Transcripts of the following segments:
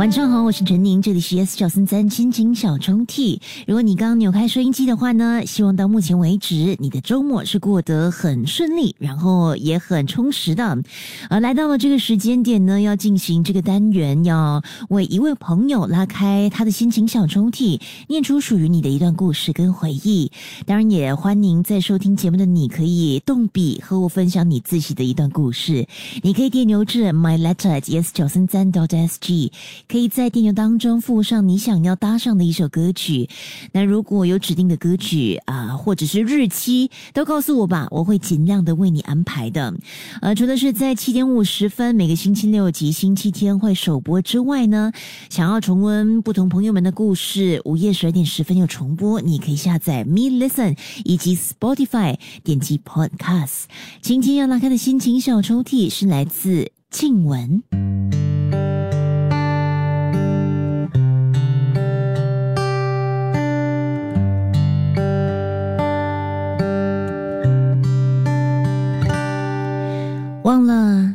晚上好，我是陈宁，这里是 S 小森三亲情小抽屉。如果你刚扭开收音机的话呢，希望到目前为止你的周末是过得很顺利，然后也很充实的。而来到了这个时间点呢，要进行这个单元，要为一位朋友拉开他的心情小抽屉，念出属于你的一段故事跟回忆。当然，也欢迎在收听节目的你可以动笔和我分享你自己的一段故事。你可以电邮至 my letter s 九三三 dot s g。可以在电邮当中附上你想要搭上的一首歌曲。那如果有指定的歌曲啊，或者是日期，都告诉我吧，我会尽量的为你安排的。呃，除了是在七点五十分每个星期六及星期天会首播之外呢，想要重温不同朋友们的故事，午夜十二点十分有重播，你可以下载 Me Listen 以及 Spotify 点击 Podcast。今天要拉开的心情小抽屉是来自静文。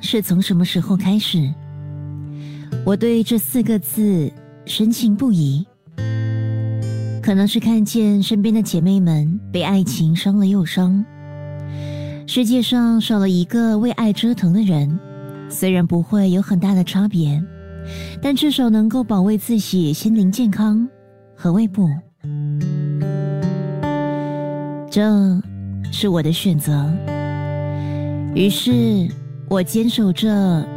是从什么时候开始，我对这四个字深信不疑。可能是看见身边的姐妹们被爱情伤了又伤，世界上少了一个为爱折腾的人，虽然不会有很大的差别，但至少能够保卫自己心灵健康。和胃部？这是我的选择。于是。我坚守着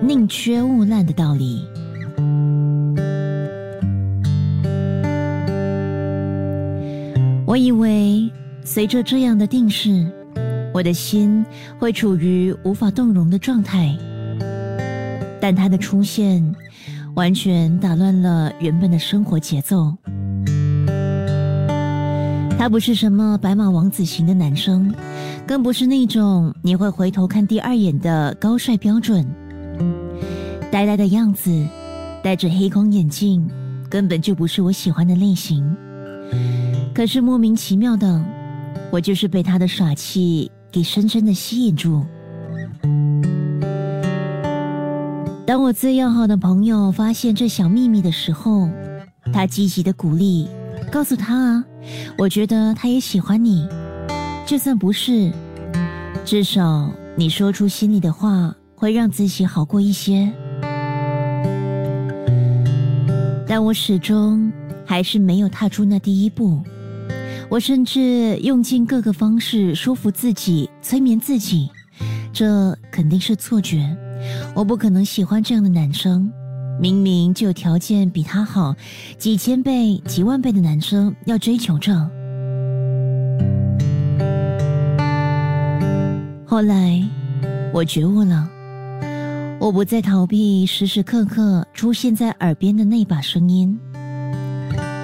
宁缺毋滥的道理。我以为随着这样的定势，我的心会处于无法动容的状态。但他的出现完全打乱了原本的生活节奏。他不是什么白马王子型的男生。更不是那种你会回头看第二眼的高帅标准，呆呆的样子，戴着黑框眼镜，根本就不是我喜欢的类型。可是莫名其妙的，我就是被他的耍气给深深的吸引住。当我最要好的朋友发现这小秘密的时候，他积极的鼓励，告诉他啊，我觉得他也喜欢你。就算不是，至少你说出心里的话，会让自己好过一些。但我始终还是没有踏出那第一步。我甚至用尽各个方式说服自己、催眠自己，这肯定是错觉。我不可能喜欢这样的男生。明明就有条件比他好几千倍、几万倍的男生要追求着。后来，我觉悟了，我不再逃避时时刻刻出现在耳边的那把声音。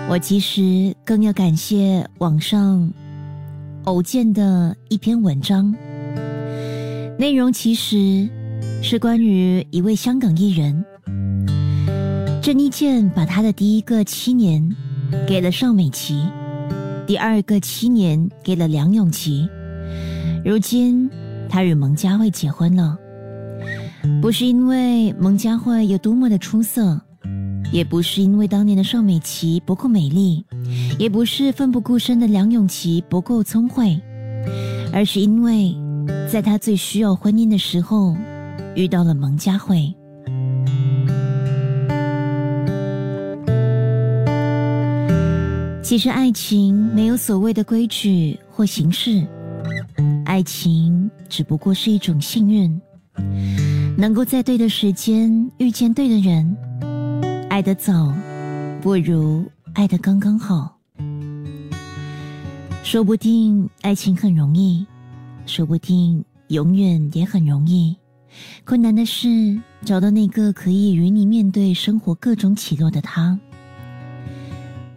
我其实更要感谢网上偶见的一篇文章，内容其实是关于一位香港艺人郑伊健，把他的第一个七年给了邵美琪，第二个七年给了梁咏琪，如今。他与蒙嘉慧结婚了，不是因为蒙嘉慧有多么的出色，也不是因为当年的邵美琪不够美丽，也不是奋不顾身的梁咏琪不够聪慧，而是因为在他最需要婚姻的时候，遇到了蒙嘉慧。其实爱情没有所谓的规矩或形式。爱情只不过是一种幸运，能够在对的时间遇见对的人。爱得早，不如爱得刚刚好。说不定爱情很容易，说不定永远也很容易。困难的是找到那个可以与你面对生活各种起落的他。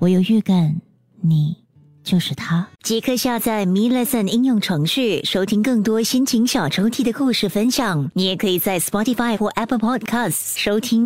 我有预感，你。就是他，即刻下载 Me Lesson 应用程序，收听更多心情小抽屉的故事分享。你也可以在 Spotify 或 Apple Podcasts 收听。